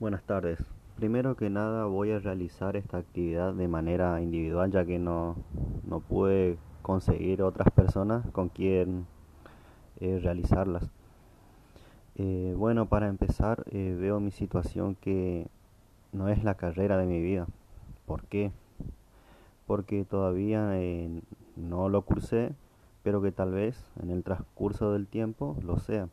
Buenas tardes. Primero que nada voy a realizar esta actividad de manera individual ya que no, no pude conseguir otras personas con quien eh, realizarlas. Eh, bueno, para empezar eh, veo mi situación que no es la carrera de mi vida. ¿Por qué? Porque todavía no lo cursé, pero que tal vez en el transcurso del tiempo lo sea.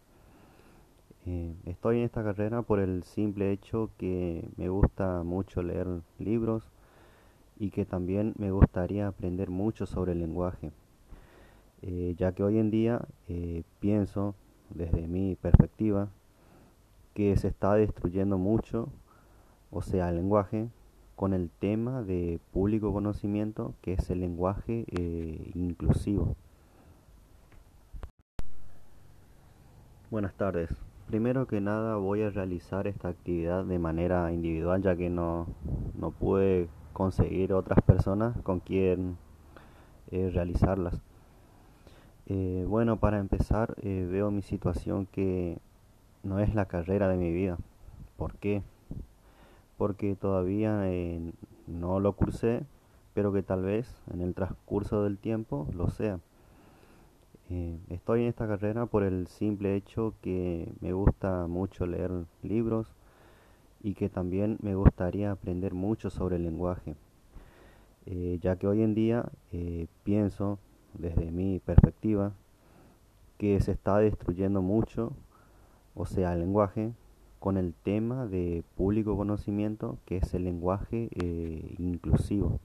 Eh, estoy en esta carrera por el simple hecho que me gusta mucho leer libros y que también me gustaría aprender mucho sobre el lenguaje, eh, ya que hoy en día eh, pienso desde mi perspectiva que se está destruyendo mucho, o sea, el lenguaje, con el tema de público conocimiento, que es el lenguaje inclusivo. Buenas tardes. Primero que nada voy a realizar esta actividad de manera individual ya que no, no pude conseguir otras personas con quien eh, realizarlas. Eh, bueno, para empezar eh, veo mi situación que no es la carrera de mi vida. ¿Por qué? Porque todavía no lo cursé, pero que tal vez en el transcurso del tiempo lo sea. Eh, estoy en esta carrera por el simple hecho que me gusta mucho leer libros y que también me gustaría aprender mucho sobre el lenguaje, eh, ya que hoy en día eh, pienso desde mi perspectiva que se está destruyendo mucho, o sea, el lenguaje, con el tema de público conocimiento que es el lenguaje inclusivo.